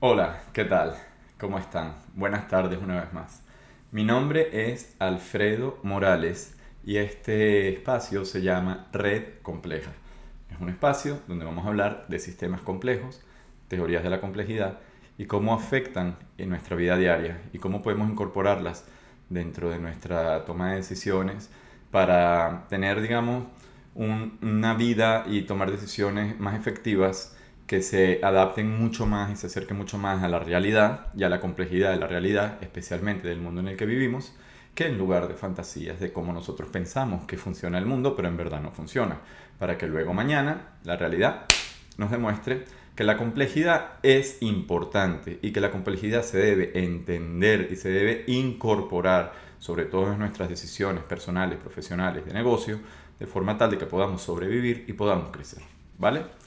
Hola, ¿qué tal? ¿Cómo están? Buenas tardes una vez más. Mi nombre es Alfredo Morales y este espacio se llama Red Compleja. Es un espacio donde vamos a hablar de sistemas complejos, teorías de la complejidad y cómo afectan en nuestra vida diaria y cómo podemos incorporarlas dentro de nuestra toma de decisiones para tener, digamos, una vida y tomar decisiones más efectivas que se adapten mucho más y se acerquen mucho más a la realidad y a la complejidad de la realidad, especialmente del mundo en el que vivimos, que en lugar de fantasías de cómo nosotros pensamos que funciona el mundo, pero en verdad no funciona, para que luego mañana la realidad nos demuestre que la complejidad es importante y que la complejidad se debe entender y se debe incorporar, sobre todo en nuestras decisiones personales, profesionales, de negocio, de forma tal de que podamos sobrevivir y podamos crecer, ¿vale?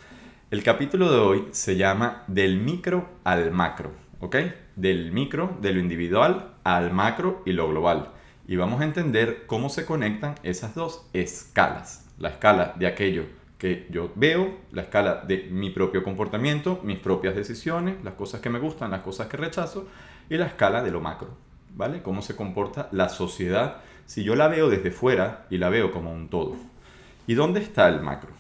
El capítulo de hoy se llama Del micro al macro, ¿ok? Del micro, de lo individual al macro y lo global. Y vamos a entender cómo se conectan esas dos escalas. La escala de aquello que yo veo, la escala de mi propio comportamiento, mis propias decisiones, las cosas que me gustan, las cosas que rechazo, y la escala de lo macro, ¿vale? Cómo se comporta la sociedad si yo la veo desde fuera y la veo como un todo. ¿Y dónde está el macro?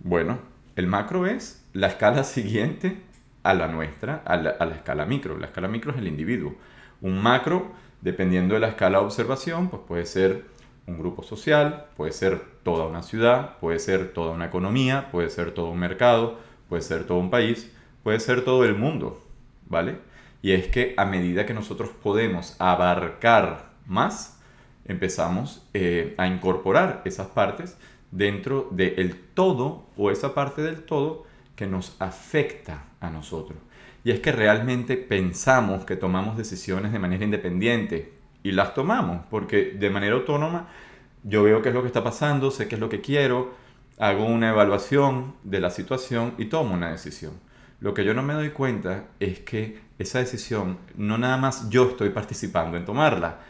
Bueno, el macro es la escala siguiente a la nuestra, a la, escala micro. La escala micro es el individuo. Un macro, dependiendo de la escala de observación, pues puede ser un grupo social, puede ser toda una ciudad, puede ser toda una economía, puede ser todo un mercado, puede ser todo un país, puede ser todo el mundo, ¿vale? Y es que a medida que nosotros podemos abarcar más, empezamos eh, a incorporar esas partes dentro del todo o esa parte del todo que nos afecta a nosotros. Y es que realmente pensamos que tomamos decisiones de manera independiente y las tomamos porque de manera autónoma yo veo qué es lo que está pasando, sé qué es lo que quiero, hago una evaluación de la situación y tomo una decisión. Lo que yo no me doy cuenta es que esa decisión no nada más yo estoy participando en tomarla,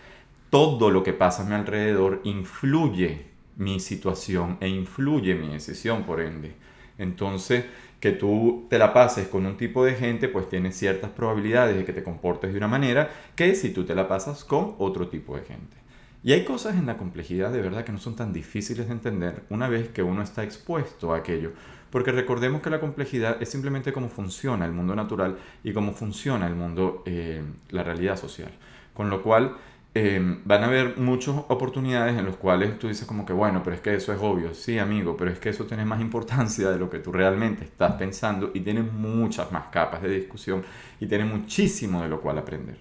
todo lo que pasa a mi alrededor influye mi situación e influye mi decisión, por ende. Entonces, que tú te la pases con un tipo de gente, pues tienes ciertas probabilidades de que te comportes de una manera que si tú te la pasas con otro tipo de gente. Y hay cosas en la complejidad de verdad que no son tan difíciles de entender una vez que uno está expuesto a aquello. Porque recordemos que la complejidad es simplemente cómo funciona el mundo natural y cómo funciona el mundo, eh, la realidad social. Con lo cual, Em, van a haber muchas oportunidades en las cuales tú dices como que, bueno, pero es que eso es obvio, sí amigo, pero es que eso tiene más importancia de lo que tú realmente estás pensando y tiene muchas más capas de discusión y tiene muchísimo de lo cual aprender.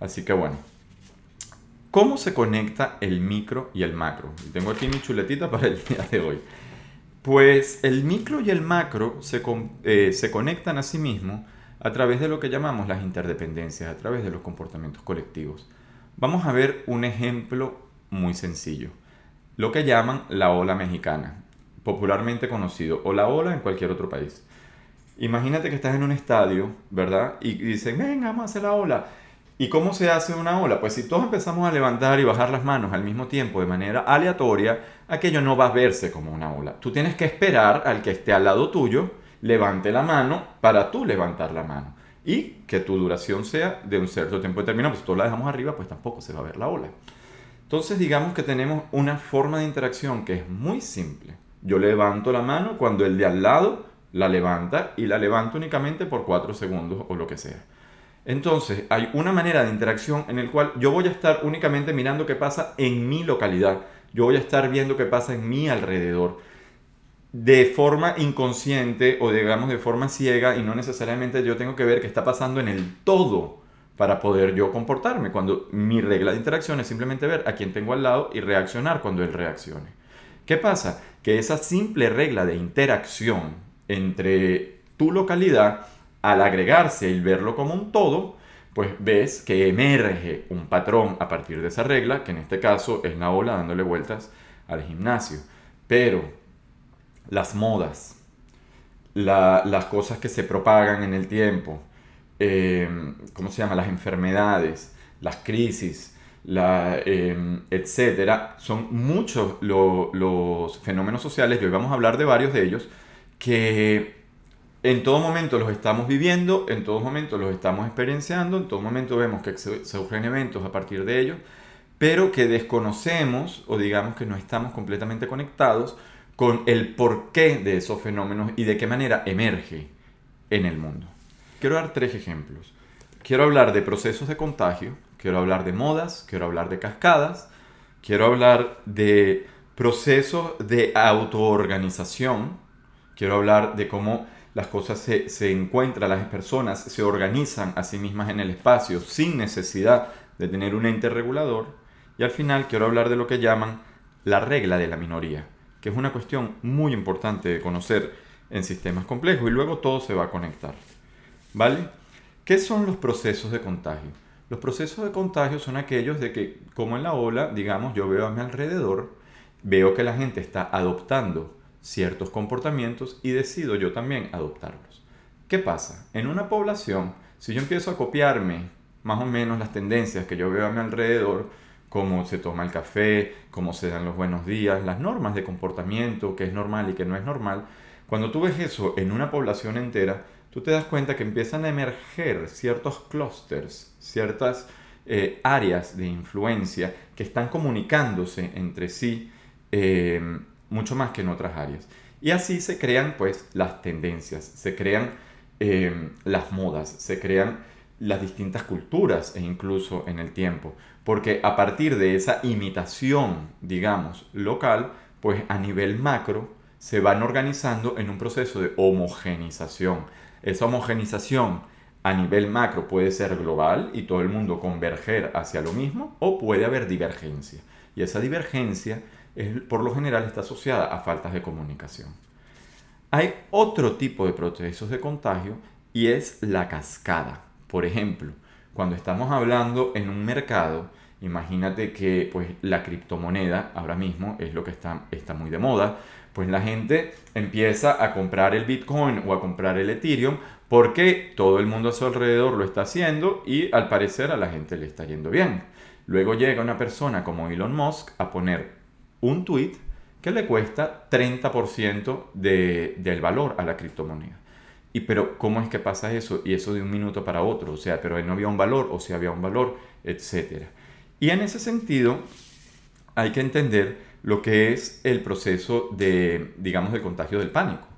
Así que bueno, ¿cómo se conecta el micro y el macro? tengo aquí mi chuletita para el día de hoy. Pues el micro y el macro se, eh, se conectan a sí mismos a través de lo que llamamos las interdependencias, a través de los comportamientos colectivos. Vamos a ver un ejemplo muy sencillo. Lo que llaman la ola mexicana, popularmente conocido, o la ola en cualquier otro país. Imagínate que estás en un estadio, ¿verdad? Y dicen, venga, vamos a hacer la ola. ¿Y cómo se hace una ola? Pues si todos empezamos a levantar y bajar las manos al mismo tiempo de manera aleatoria, aquello no va a verse como una ola. Tú tienes que esperar al que esté al lado tuyo, levante la mano para tú levantar la mano y que tu duración sea de un cierto tiempo determinado. Pues si todos la dejamos arriba, pues tampoco se va a ver la ola. Entonces digamos que tenemos una forma de interacción que es muy simple. Yo levanto la mano cuando el de al lado la levanta y la levanto únicamente por 4 segundos o lo que sea. Entonces hay una manera de interacción en el cual yo voy a estar únicamente mirando qué pasa en mi localidad. Yo voy a estar viendo qué pasa en mi alrededor de forma inconsciente o digamos de forma ciega y no necesariamente yo tengo que ver qué está pasando en el todo para poder yo comportarme. Cuando mi regla de interacción es simplemente ver a quién tengo al lado y reaccionar cuando él reaccione. ¿Qué pasa? Que esa simple regla de interacción entre tu localidad, al agregarse y verlo como un todo, pues ves que emerge un patrón a partir de esa regla, que en este caso es la ola dándole vueltas al gimnasio. Pero las modas, las cosas que se propagan en el tiempo, eh, ¿cómo se llama? Las enfermedades, las crisis, la, eh, etcétera, son muchos los fenómenos sociales, y hoy vamos a hablar de varios de ellos, que en todo momento los estamos viviendo, en todo momento los estamos experienciando, en todo momento vemos que surgen eventos a partir de ellos, pero que desconocemos o digamos que no estamos completamente conectados con el porqué de esos fenómenos y de qué manera emerge en el mundo. Quiero dar tres ejemplos. Quiero hablar de procesos de contagio, quiero hablar de modas, quiero hablar de cascadas, quiero hablar de procesos de autoorganización, quiero hablar de cómo las cosas se, se encuentran, las personas se organizan a sí mismas en el espacio sin necesidad de tener un ente regulador. Y al final quiero hablar de lo que llaman la regla de la minoría, que es una cuestión muy importante de conocer en sistemas complejos y luego todo se va a conectar. ¿Vale? ¿Qué son los procesos de contagio? Los procesos de contagio son aquellos de que, como en la ola, digamos, yo veo a mi alrededor, veo que la gente está adoptando ciertos comportamientos y decido yo también adoptarlos. ¿Qué pasa? En una población, si yo empiezo a copiarme más o menos las tendencias que yo veo a mi alrededor, cómo se toma el café, cómo se dan los buenos días, las normas de comportamiento, qué es normal y qué no es normal, cuando tú ves eso en una población entera, tú te das cuenta que empiezan a emerger ciertos clústeres, ciertas eh, áreas de influencia que están comunicándose entre sí eh, mucho más que en otras áreas. Y así se crean pues las tendencias, se crean eh, las modas, se crean las distintas culturas e incluso en el tiempo. Porque a partir de esa imitación, digamos, local, pues a nivel macro se van organizando en un proceso de homogenización. Esa homogenización a nivel macro puede ser global y todo el mundo converger hacia lo mismo o puede haber divergencia. Y esa divergencia por lo general está asociada a faltas de comunicación. Hay otro tipo de procesos de contagio y es la cascada. Por ejemplo, cuando estamos hablando en un mercado, imagínate que pues, la criptomoneda ahora mismo es lo que está, está muy de moda, pues la gente empieza a comprar el Bitcoin o a comprar el Ethereum porque todo el mundo a su alrededor lo está haciendo y al parecer a la gente le está yendo bien. Luego llega una persona como Elon Musk a poner un tweet que le cuesta 30% de, del valor a la criptomoneda. Y pero, ¿cómo es que pasa eso? Y eso de un minuto para otro. O sea, pero no había un valor, o si había un valor, etc. Y en ese sentido, hay que entender lo que es el proceso de, digamos, del contagio del pánico.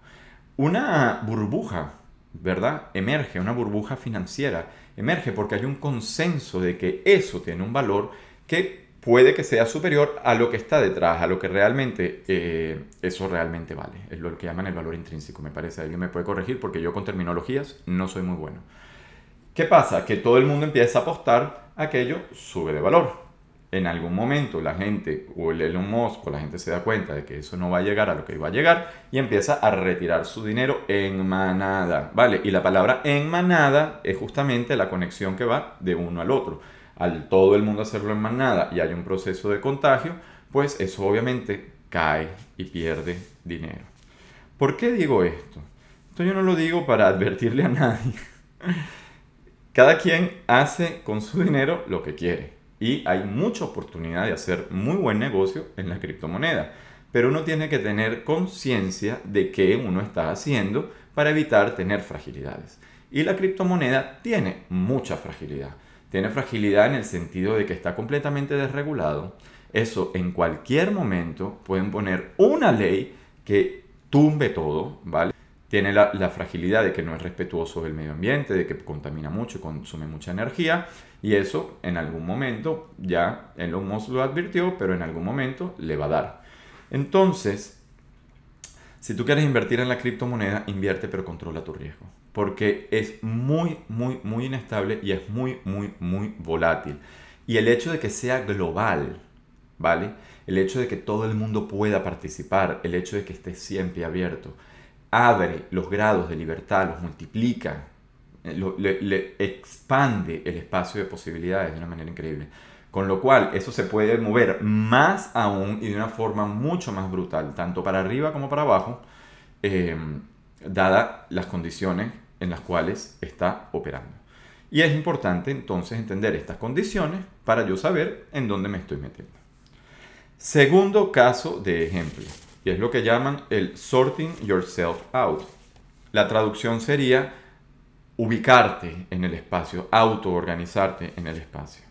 Una burbuja, ¿verdad? Emerge, una burbuja financiera, emerge porque hay un consenso de que eso tiene un valor que puede que sea superior a lo que está detrás, a lo que realmente eh, eso realmente vale. Es lo que llaman el valor intrínseco, me parece. Alguien me puede corregir porque yo con terminologías no soy muy bueno. ¿Qué pasa? Que todo el mundo empieza a apostar, aquello sube de valor. En algún momento la gente o el Elon Musk o la gente se da cuenta de que eso no va a llegar a lo que iba a llegar y empieza a retirar su dinero en manada, ¿vale? Y la palabra en manada es justamente la conexión que va de uno al otro al todo el mundo hacerlo en manada y hay un proceso de contagio, pues eso obviamente cae y pierde dinero. ¿Por qué digo esto? Esto yo no lo digo para advertirle a nadie. Cada quien hace con su dinero lo que quiere y hay mucha oportunidad de hacer muy buen negocio en la criptomoneda, pero uno tiene que tener conciencia de qué uno está haciendo para evitar tener fragilidades. Y la criptomoneda tiene mucha fragilidad tiene fragilidad en el sentido de que está completamente desregulado, eso en cualquier momento pueden poner una ley que tumbe todo, ¿vale? Tiene la, fragilidad de que no es respetuoso del medio ambiente, de que contamina mucho consume mucha energía, y eso en algún momento, ya Elon Musk lo advirtió, pero en algún momento le va a dar. Entonces, si tú quieres invertir en la criptomoneda, invierte pero controla tu riesgo porque es muy, muy, muy inestable y es muy, muy, muy volátil. Y el hecho de que sea global, ¿vale? El hecho de que todo el mundo pueda participar, el hecho de que esté siempre abierto, abre los grados de libertad, los multiplica, eh, le, expande el espacio de posibilidades de una manera increíble. Con lo cual, eso se puede mover más aún y de una forma mucho más brutal, tanto para arriba como para abajo, eh, dada las condiciones en las cuales está operando. Y es importante entonces entender estas condiciones para yo saber en dónde me estoy metiendo. Segundo caso de ejemplo, y es lo que llaman el sorting yourself out. la traducción sería ubicarte en el espacio, autoorganizarte en el espacio.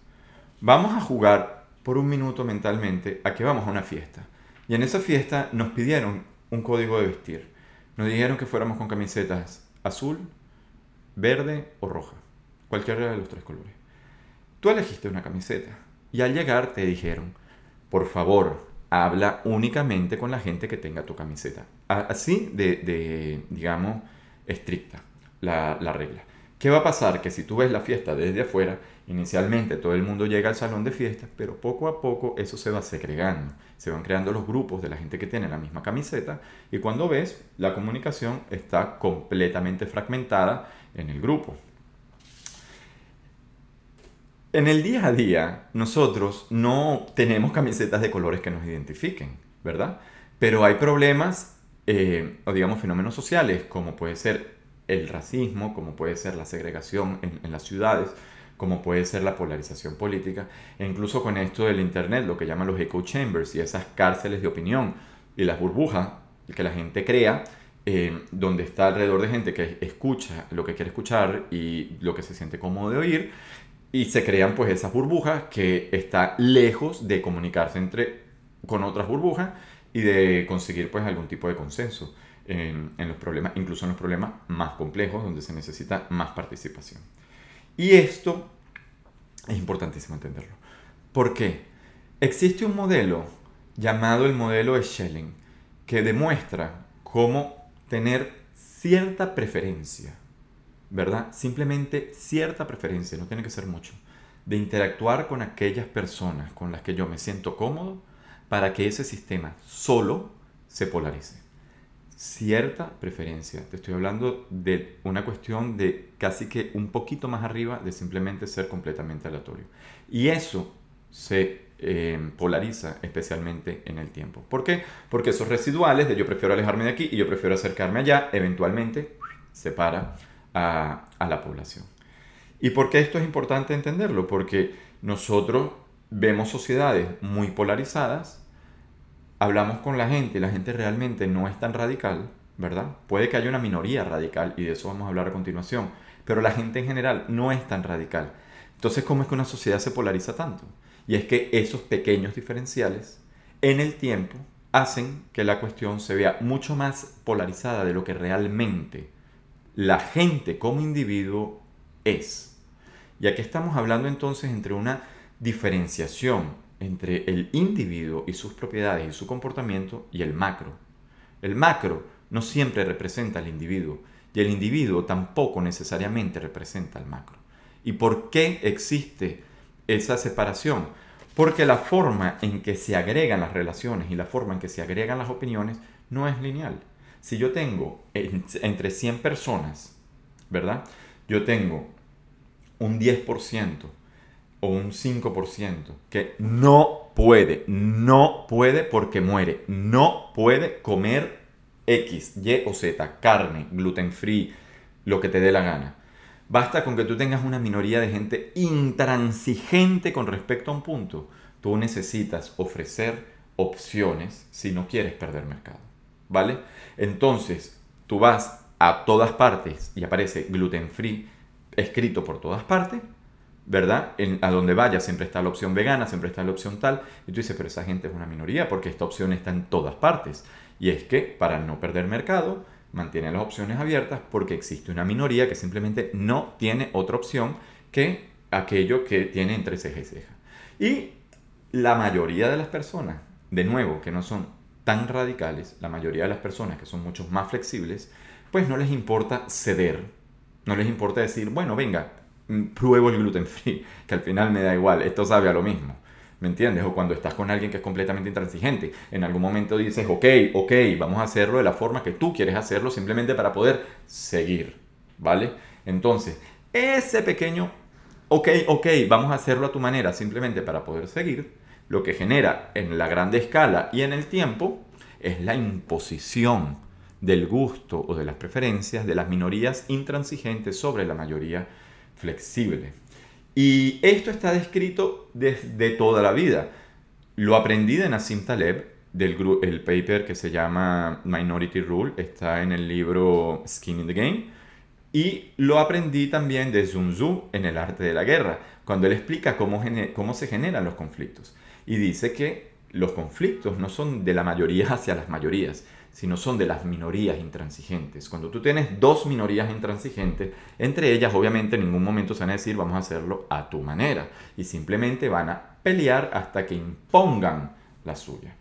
Vamos a jugar por un minuto mentalmente a que vamos a una fiesta. Y en esa fiesta nos pidieron un código de vestir. Nos dijeron que fuéramos con camisetas azul, verde o roja. Cualquiera de los tres colores. Tú elegiste una camiseta y al llegar te dijeron, por favor, habla únicamente con la gente que tenga tu camiseta. Así de, digamos, estricta la, la regla. ¿Qué va a pasar? Que si tú ves la fiesta desde afuera, inicialmente todo el mundo llega al salón de fiestas, pero poco a poco eso se va segregando. Se van creando los grupos de la gente que tiene la misma camiseta y cuando ves, la comunicación está completamente fragmentada en el grupo. En el día a día, nosotros no tenemos camisetas de colores que nos identifiquen, ¿verdad? Pero hay problemas, eh, o digamos fenómenos sociales, como puede ser el racismo, como puede ser la segregación en, las ciudades, como puede ser la polarización política, e incluso con esto del Internet, lo que llaman los echo chambers y esas cárceles de opinión y las burbujas que la gente crea, eh, donde está alrededor de gente que escucha lo que quiere escuchar y lo que se siente cómodo de oír, y se crean pues esas burbujas que está lejos de comunicarse entre con otras burbujas y de conseguir pues algún tipo de consenso en, en, los problemas, incluso en los problemas más complejos donde se necesita más participación. Y esto es importantísimo entenderlo. ¿Por qué? Existe un modelo llamado el modelo de Schelling que demuestra cómo tener cierta preferencia ¿verdad? Simplemente cierta preferencia, no tiene que ser mucho, de interactuar con aquellas personas con las que yo me siento cómodo para que ese sistema solo se polarice. Cierta preferencia, te estoy hablando de una cuestión de casi que un poquito más arriba de simplemente ser completamente aleatorio. Y eso se eh, polariza especialmente en el tiempo. ¿Por qué? Porque esos residuales de yo prefiero alejarme de aquí y yo prefiero acercarme allá, eventualmente se para a, la población. ¿Y por qué esto es importante entenderlo? Porque nosotros vemos sociedades muy polarizadas, hablamos con la gente y la gente realmente no es tan radical, ¿verdad? Puede que haya una minoría radical y de eso vamos a hablar a continuación, pero la gente en general no es tan radical. Entonces, ¿cómo es que una sociedad se polariza tanto? Y es que esos pequeños diferenciales en el tiempo hacen que la cuestión se vea mucho más polarizada de lo que realmente la gente como individuo es. Y aquí estamos hablando entonces entre una diferenciación entre el individuo y sus propiedades y su comportamiento y el macro. El macro no siempre representa al individuo y el individuo tampoco necesariamente representa al macro. ¿Y por qué existe esa separación? Porque la forma en que se agregan las relaciones y la forma en que se agregan las opiniones no es lineal si yo tengo entre 100 personas, ¿verdad? Yo tengo un 10% o un 5% que no puede, no puede porque muere, no puede comer X, Y o Z, carne, gluten free, lo que te dé la gana. Basta con que tú tengas una minoría de gente intransigente con respecto a un punto. Tú necesitas ofrecer opciones si no quieres perder mercado. ¿vale? Entonces, tú vas a todas partes y aparece gluten free escrito por todas partes, ¿verdad? a donde vayas siempre está la opción vegana, siempre está la opción tal, y tú dices, pero esa gente es una minoría porque esta opción está en todas partes. Y es que para no perder mercado, mantiene las opciones abiertas porque existe una minoría que simplemente no tiene otra opción que aquello que tiene entre ceja y ceja. Y la mayoría de las personas, de nuevo, que no son tan radicales, la mayoría de las personas que son mucho más flexibles, pues no les importa ceder, no les importa decir, bueno, venga, pruebo el gluten free, que al final me da igual, esto sabe a lo mismo. ¿Me entiendes? O cuando estás con alguien que es completamente intransigente, en algún momento dices, ok, ok, vamos a hacerlo de la forma que tú quieres hacerlo, simplemente para poder seguir, ¿vale? Entonces, ese pequeño, ok, ok, vamos a hacerlo a tu manera, simplemente para poder seguir, lo que genera en la grande escala y en el tiempo es la imposición del gusto o de las preferencias de las minorías intransigentes sobre la mayoría flexible. Y esto está descrito desde toda la vida. Lo aprendí de Nassim Taleb del el paper que se llama Minority Rule, está en el libro Skin in the Game. Y lo aprendí también de Sun Tzu en El arte de la guerra, cuando él explica cómo, cómo se generan los conflictos. Y dice que los conflictos no son de la mayoría hacia las mayorías, sino son de las minorías intransigentes. Cuando tú tienes dos minorías intransigentes, entre ellas obviamente en ningún momento se van a decir vamos a hacerlo a tu manera, y simplemente van a pelear hasta que impongan la suya.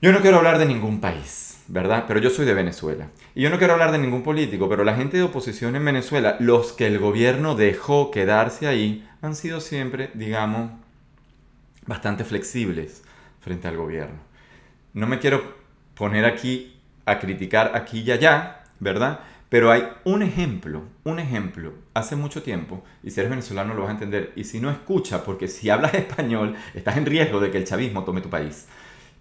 Yo no quiero hablar de ningún país, ¿verdad? Pero yo soy de Venezuela. Y yo no quiero hablar de ningún político, pero la gente de oposición en Venezuela, los que el gobierno dejó quedarse ahí, han sido siempre, digamos, bastante flexibles frente al gobierno. No me quiero poner aquí a criticar aquí y allá, ¿verdad? Pero hay un ejemplo, un ejemplo, hace mucho tiempo, y si eres venezolano lo vas a entender, y si no escucha, porque si hablas español, estás en riesgo de que el chavismo tome tu país.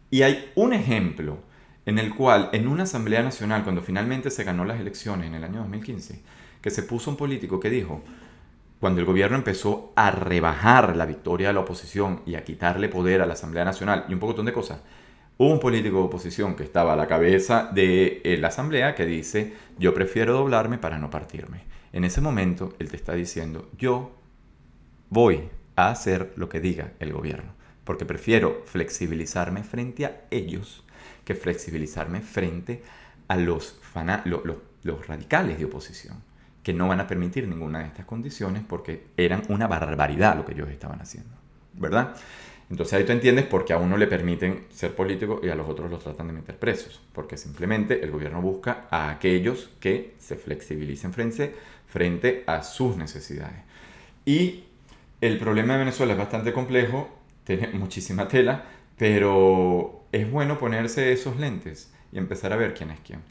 Y hay un ejemplo en el cual en una Asamblea Nacional, cuando finalmente se ganó las elecciones en el año 2015, que se puso un político que dijo, cuando el gobierno empezó a rebajar la victoria de la oposición y a quitarle poder a la Asamblea Nacional y un poco de cosas, un político de oposición que estaba a la cabeza de eh, la Asamblea que dice, yo prefiero doblarme para no partirme. En ese momento él te está diciendo, yo voy a hacer lo que diga el gobierno porque prefiero flexibilizarme frente a ellos que flexibilizarme frente a los, los radicales de oposición, que no van a permitir ninguna de estas condiciones porque eran una barbaridad lo que ellos estaban haciendo, ¿verdad? Entonces ahí tú entiendes por qué a uno le permiten ser político y a los otros los tratan de meter presos, porque simplemente el gobierno busca a aquellos que se flexibilicen frente, frente a sus necesidades. Y el problema de Venezuela es bastante complejo tiene muchísima tela, pero es bueno ponerse esos lentes y empezar a ver quién es quién.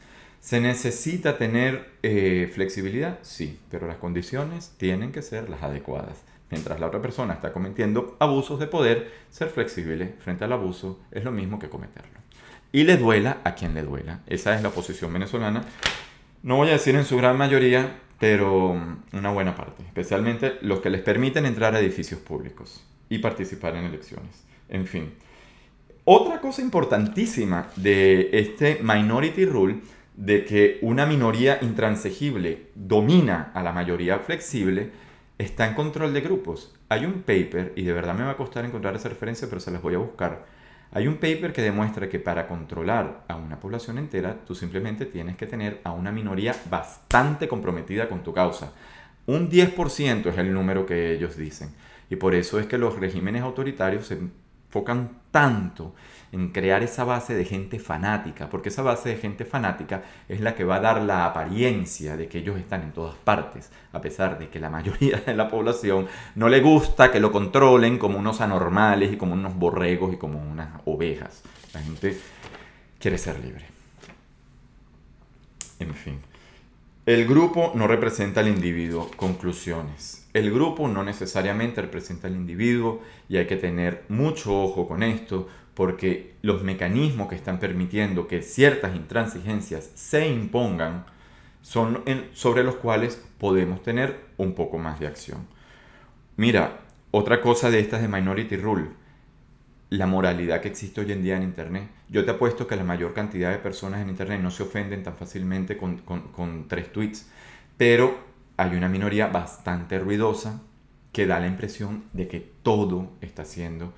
¿Se necesita tener eh, flexibilidad? Sí, pero las condiciones tienen que ser las adecuadas. Mientras la otra persona está cometiendo abusos de poder, ser flexible frente al abuso es lo mismo que cometerlo. Y le duela a quien le duela. Esa es la posición venezolana. No voy a decir en su gran mayoría, pero una buena parte. Especialmente los que les permiten entrar a edificios públicos y participar en elecciones. En fin. Otra cosa importantísima de este Minority Rule, de que una minoría intransigible domina a la mayoría flexible, está en control de grupos. Hay un paper, y de verdad me va a costar encontrar esa referencia, pero se las voy a buscar. Hay un paper que demuestra que para controlar a una población entera, tú simplemente tienes que tener a una minoría bastante comprometida con tu causa. Un 10% es el número que ellos dicen. Y por eso es que los regímenes autoritarios se enfocan tanto en crear esa base de gente fanática, porque esa base de gente fanática es la que va a dar la apariencia de que ellos están en todas partes, a pesar de que la mayoría de la población no le gusta que lo controlen como unos anormales y como unos borregos y como unas ovejas. La gente quiere ser libre. En fin. El grupo no representa al individuo. Conclusiones. El grupo no necesariamente representa al individuo y hay que tener mucho ojo con esto porque los mecanismos que están permitiendo que ciertas intransigencias se impongan son sobre los cuales podemos tener un poco más de acción. Mira, otra cosa de estas de Minority Rule, la moralidad que existe hoy en día en Internet. Yo te apuesto que la mayor cantidad de personas en Internet no se ofenden tan fácilmente con, tres tweets, pero hay una minoría bastante ruidosa que da la impresión de que todo está siendo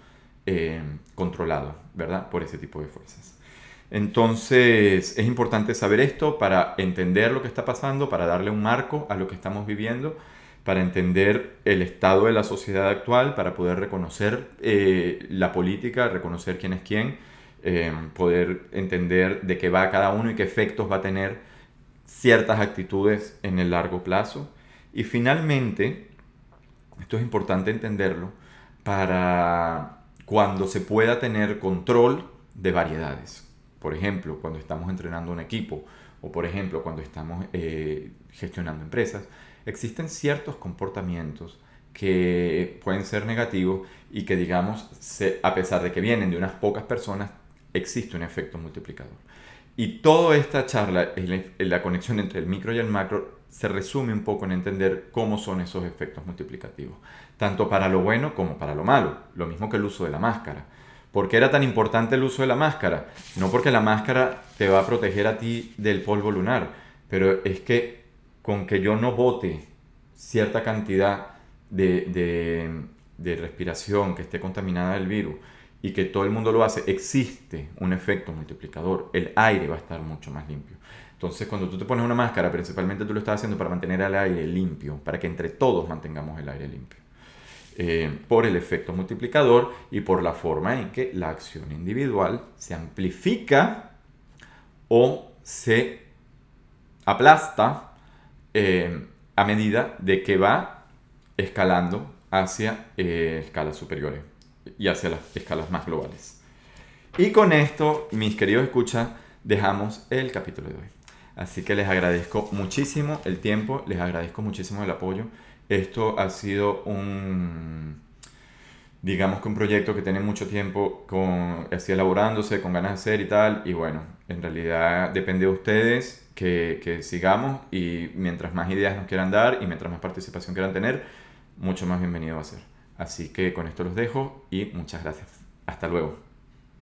eh, controlado, ¿verdad? Por ese tipo de fuerzas. Entonces es importante saber esto para entender lo que está pasando, para darle un marco a lo que estamos viviendo, para entender el estado de la sociedad actual, para poder reconocer eh, la política, reconocer quién es quién, eh, poder entender de qué va cada uno y qué efectos va a tener ciertas actitudes en el largo plazo. Y finalmente, esto es importante entenderlo, para cuando se pueda tener control de variedades. Por ejemplo, cuando estamos entrenando un equipo o por ejemplo cuando estamos eh, gestionando empresas, existen ciertos comportamientos que pueden ser negativos y que digamos, a pesar de que vienen de unas pocas personas, existe un efecto multiplicador. Y toda esta charla, la conexión entre el micro y el macro, se resume un poco en entender cómo son esos efectos multiplicativos, tanto para lo bueno como para lo malo, lo mismo que el uso de la máscara, ¿Por qué era tan importante el uso de la máscara? No porque la máscara te va a proteger a ti del polvo lunar, pero es que con que yo no bote cierta cantidad de, de respiración que esté contaminada del virus y que todo el mundo lo hace, existe un efecto multiplicador. El aire va a estar mucho más limpio. Entonces, cuando tú te pones una máscara, principalmente tú lo estás haciendo para mantener el aire limpio, para que entre todos mantengamos el aire limpio. Eh, por el efecto multiplicador y por la forma en que la acción individual se amplifica o se aplasta eh, a medida de que va escalando hacia eh, escalas superiores y hacia las escalas más globales. Y con esto, mis queridos escuchas, dejamos el capítulo de hoy. Así que les agradezco muchísimo el tiempo, les agradezco muchísimo el apoyo. Esto ha sido un, digamos que un proyecto que tiene mucho tiempo con, así elaborándose, con ganas de hacer y tal. Y bueno, en realidad depende de ustedes que, que sigamos y mientras más ideas nos quieran dar y mientras más participación quieran tener, mucho más bienvenido va a ser. Así que con esto los dejo y muchas gracias. Hasta luego.